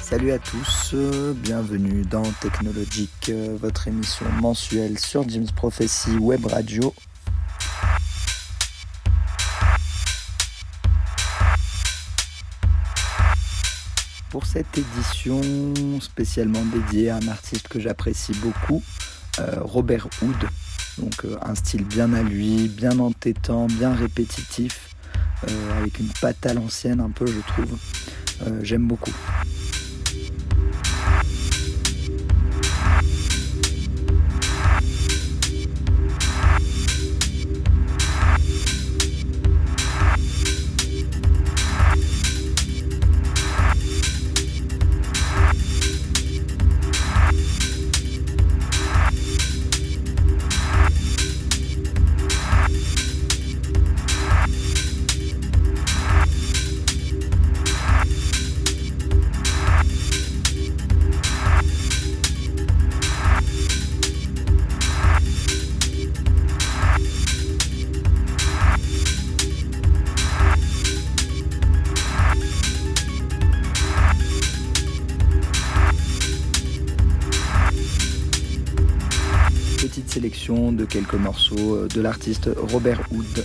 Salut à tous, euh, bienvenue dans Technologique, euh, votre émission mensuelle sur James Prophecy Web Radio. Cette édition spécialement dédiée à un artiste que j'apprécie beaucoup, euh, Robert Hood. Donc un style bien à lui, bien entêtant, bien répétitif, avec une patte à l'ancienne un peu je trouve. J'aime beaucoup. Euh, de l'artiste Robert Hood.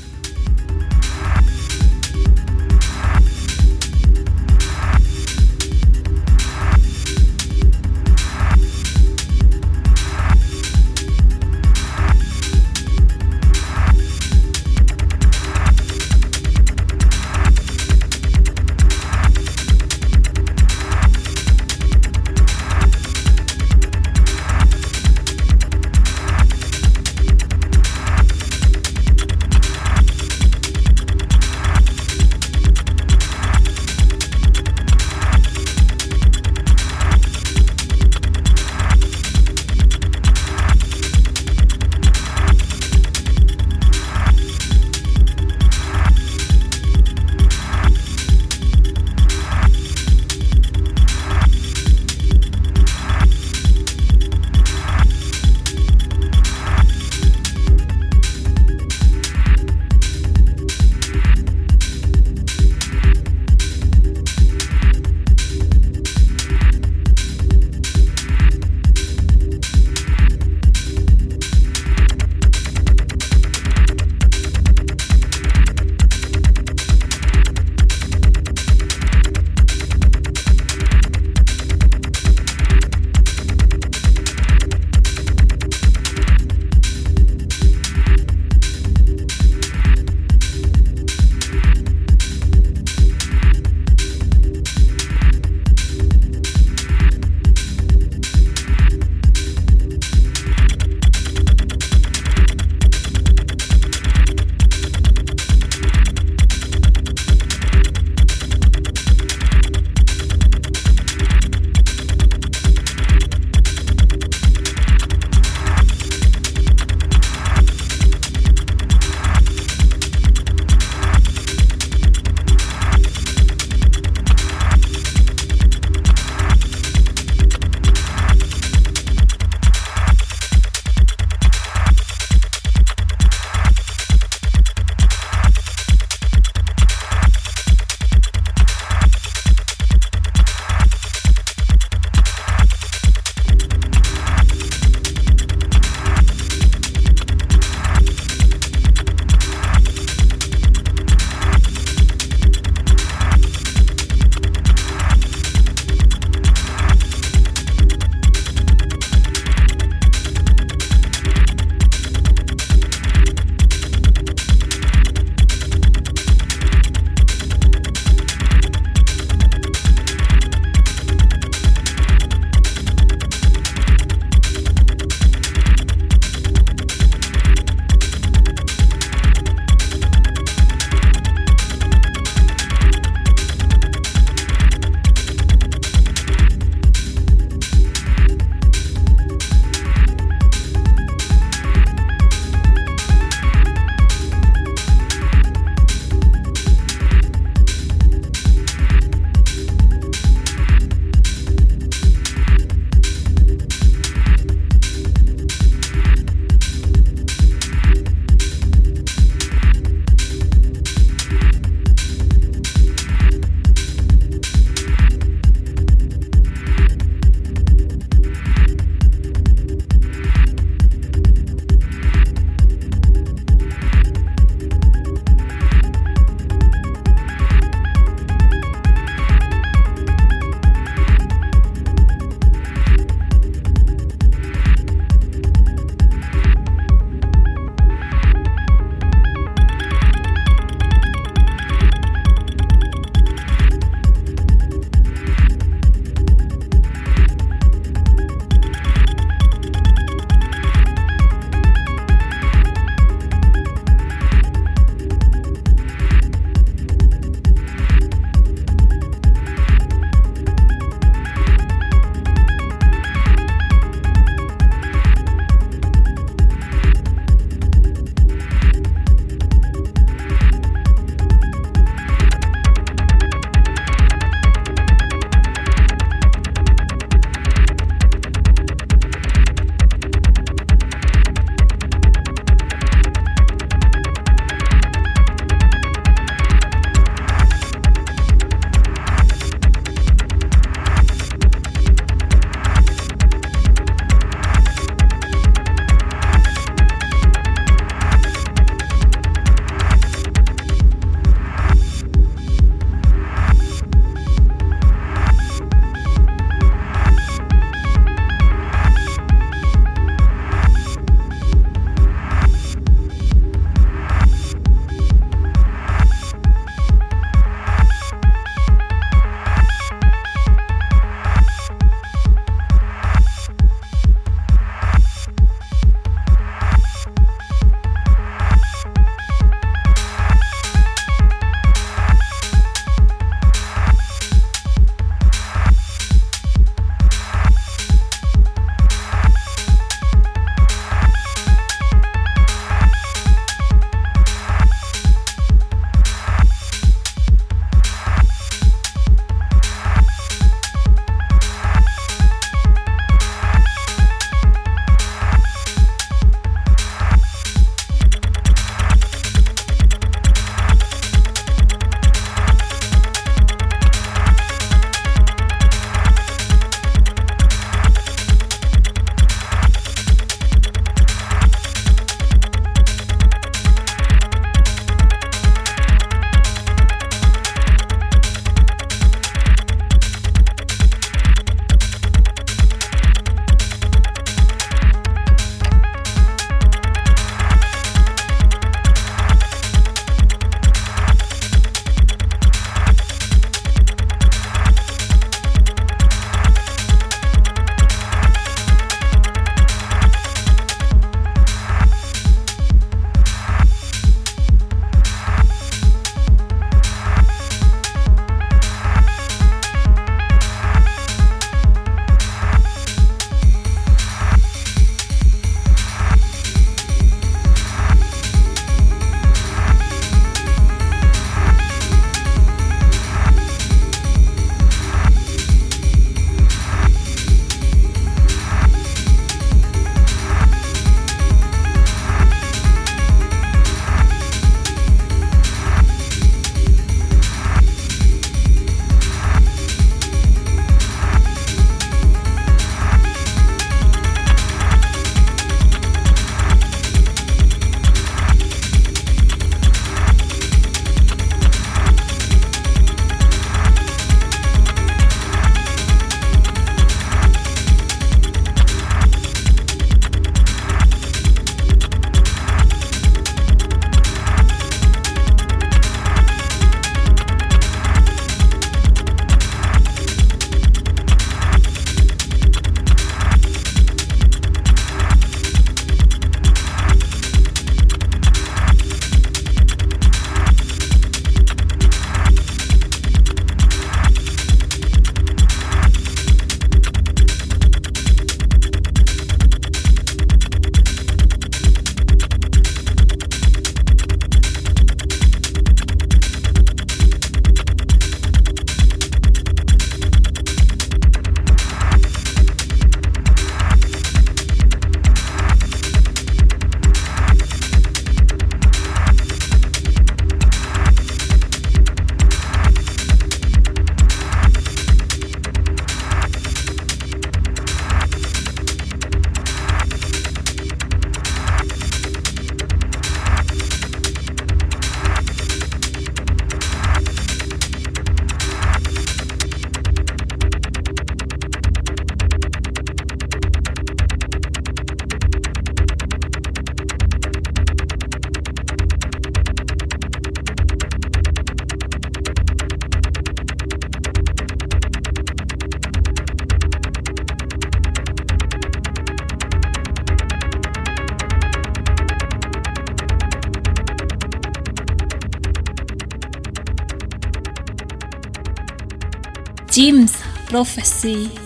Prophecy.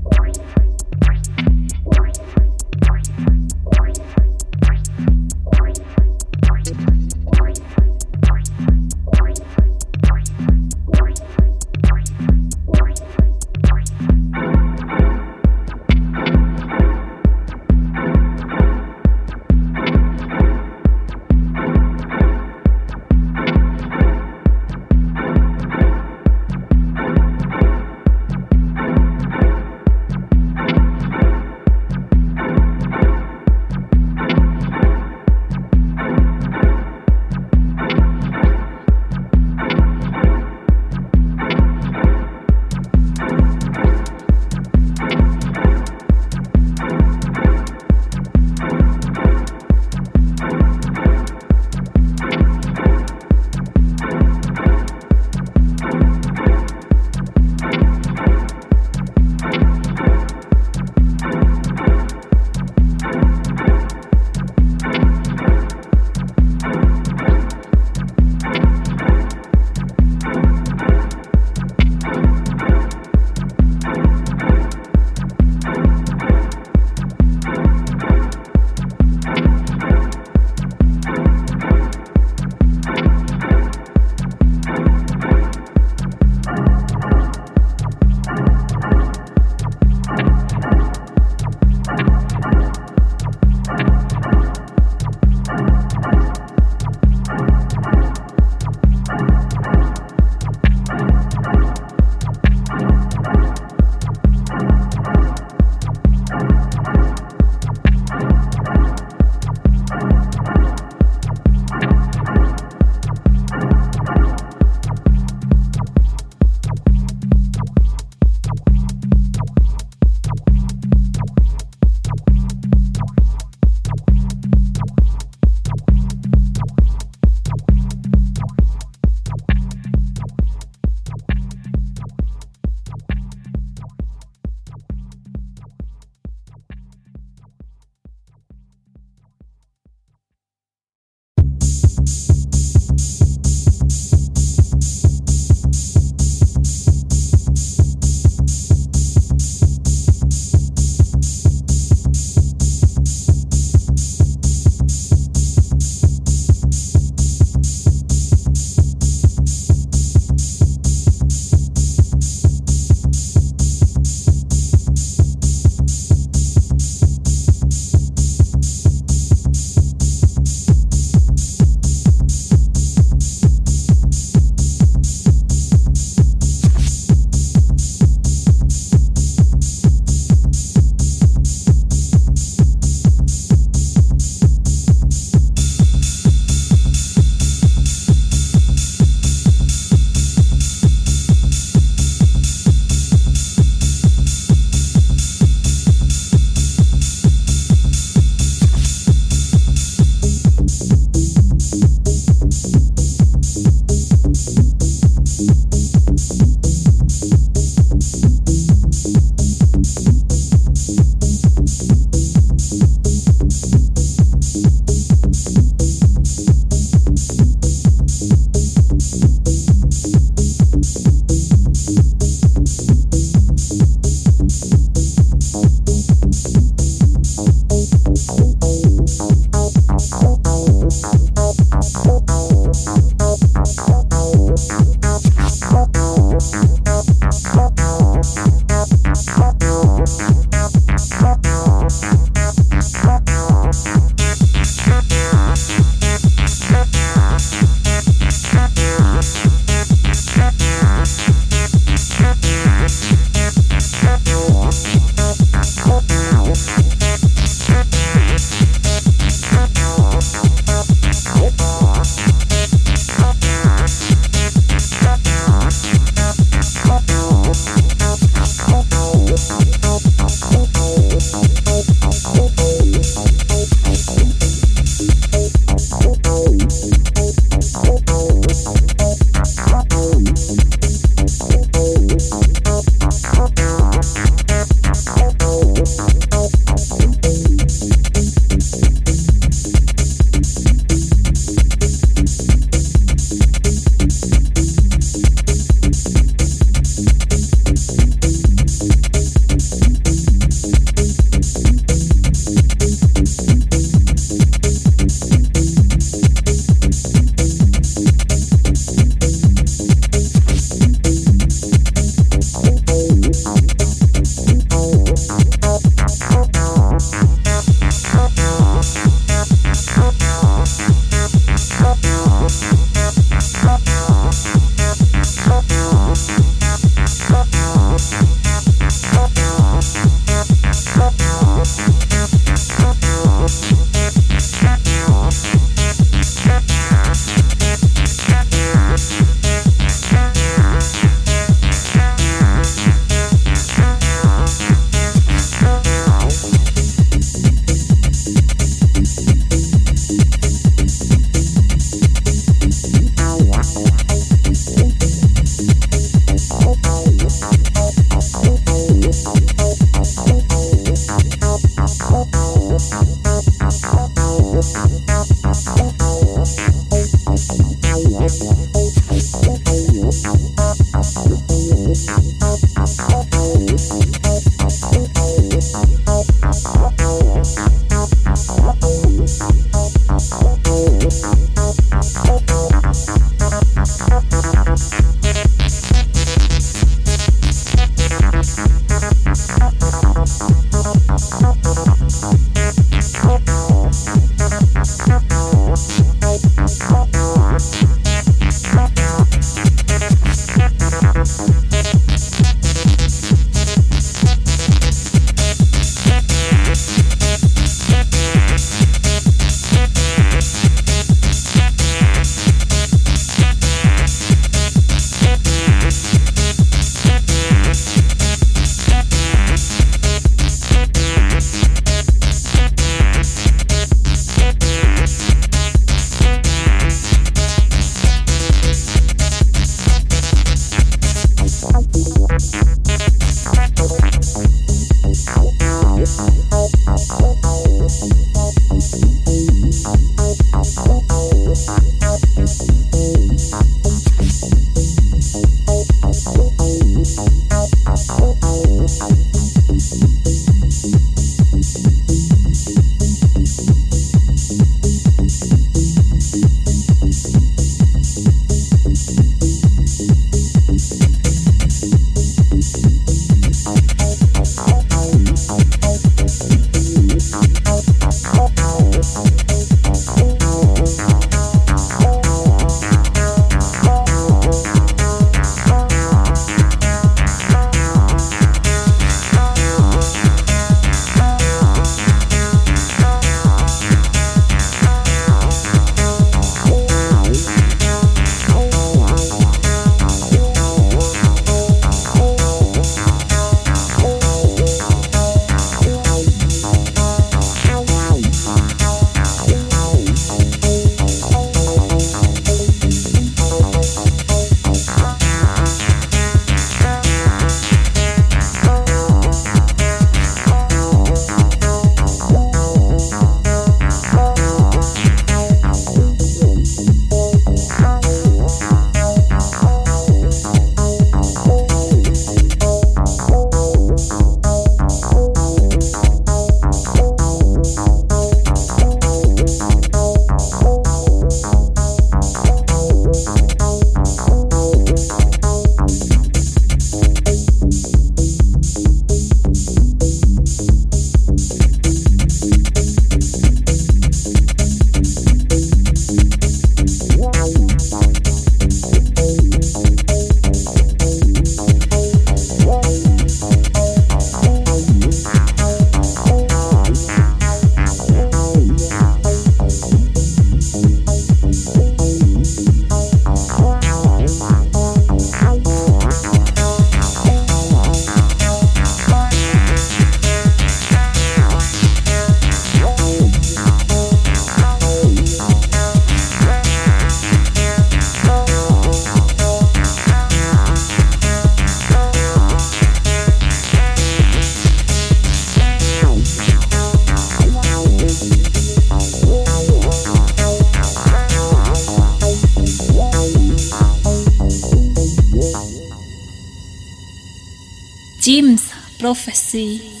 Prophecy.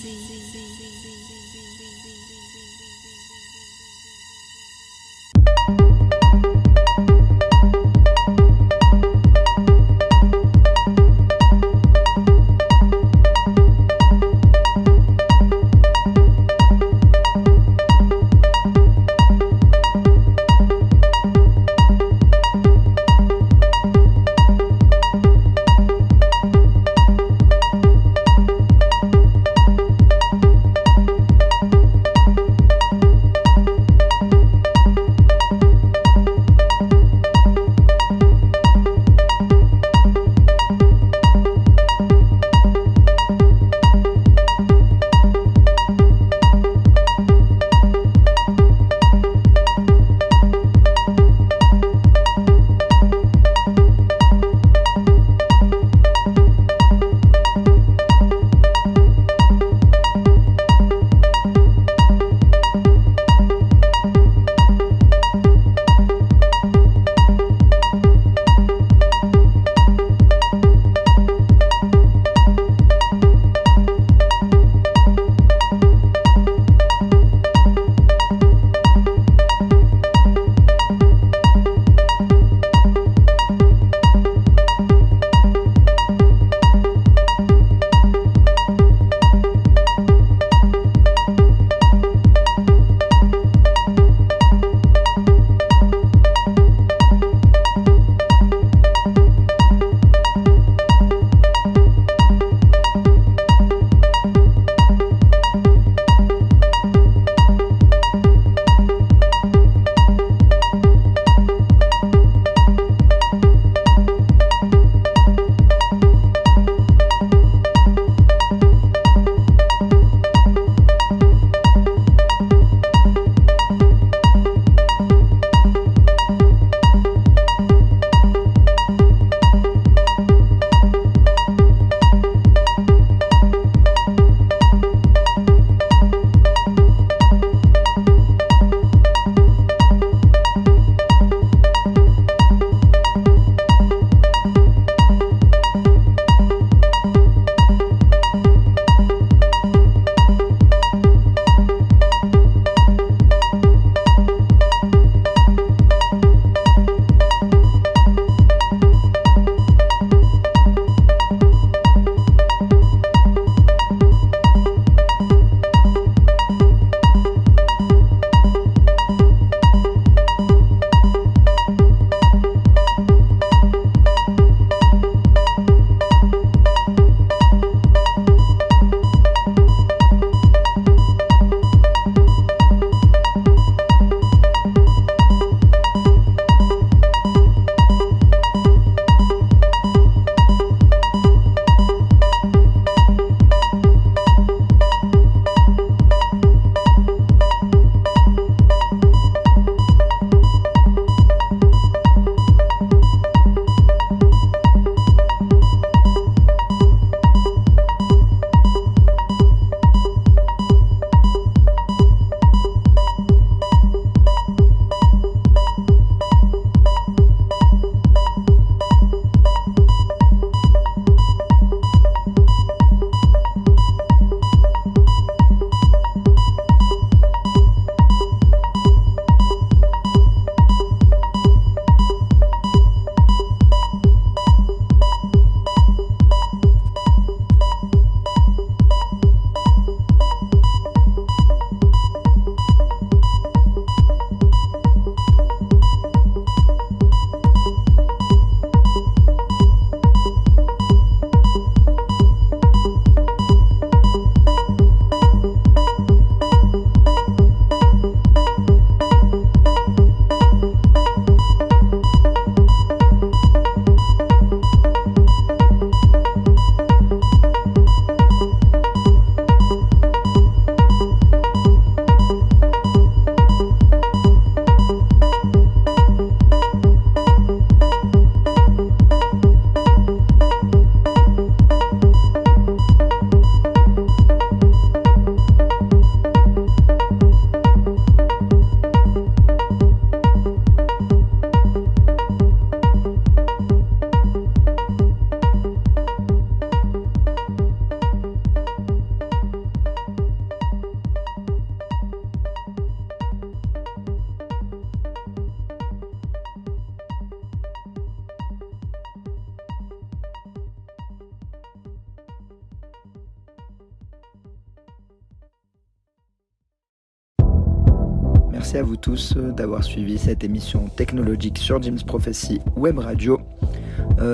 Merci à vous tous d'avoir suivi cette émission technologique sur James Prophecy Web Radio.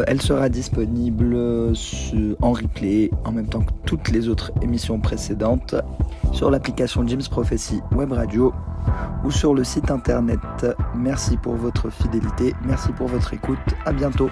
elle sera disponible en replay en même temps que toutes les autres émissions précédentes sur l'application James Prophecy Web Radio ou sur le site internet. Merci pour votre fidélité, merci pour votre écoute, à bientôt.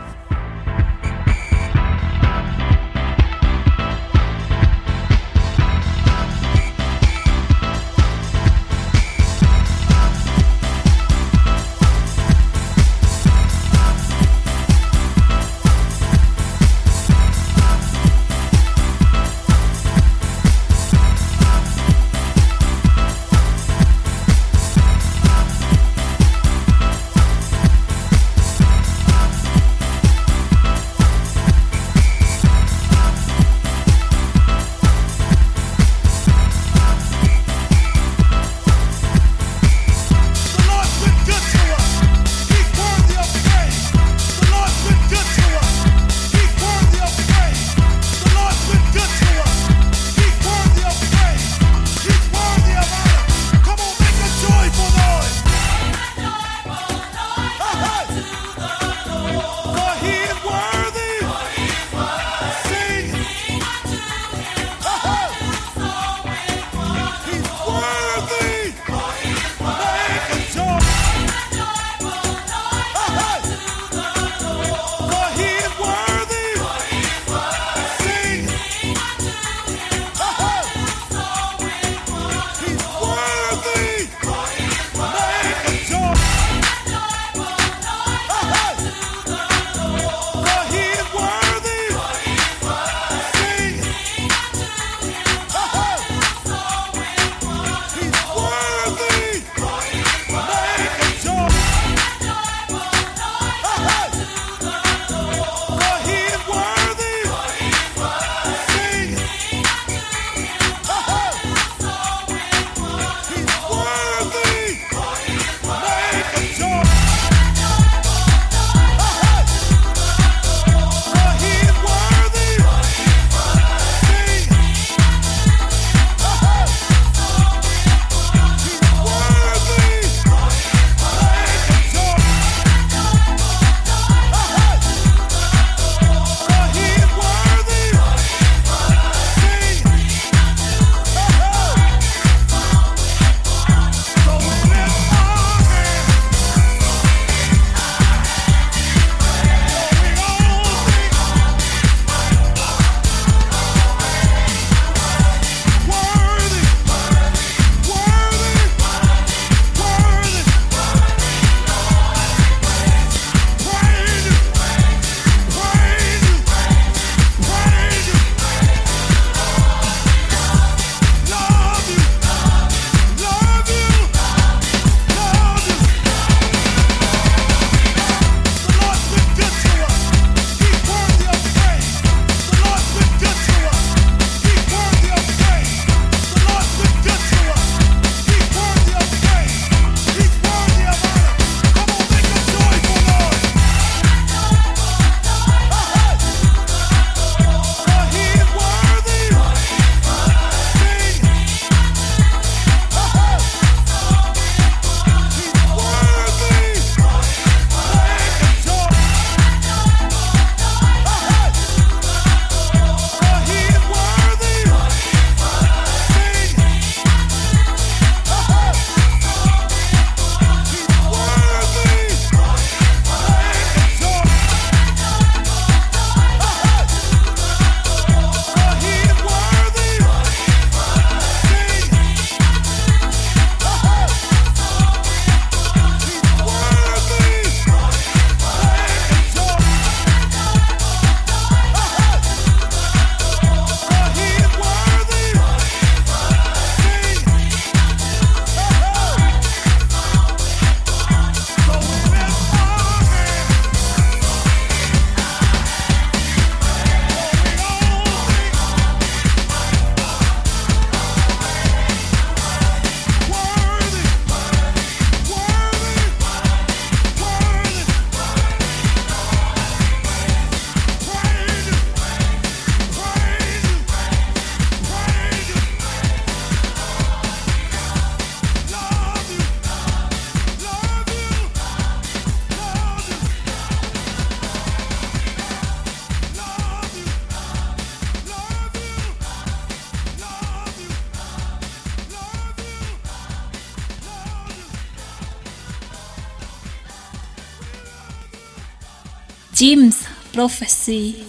Prophecy.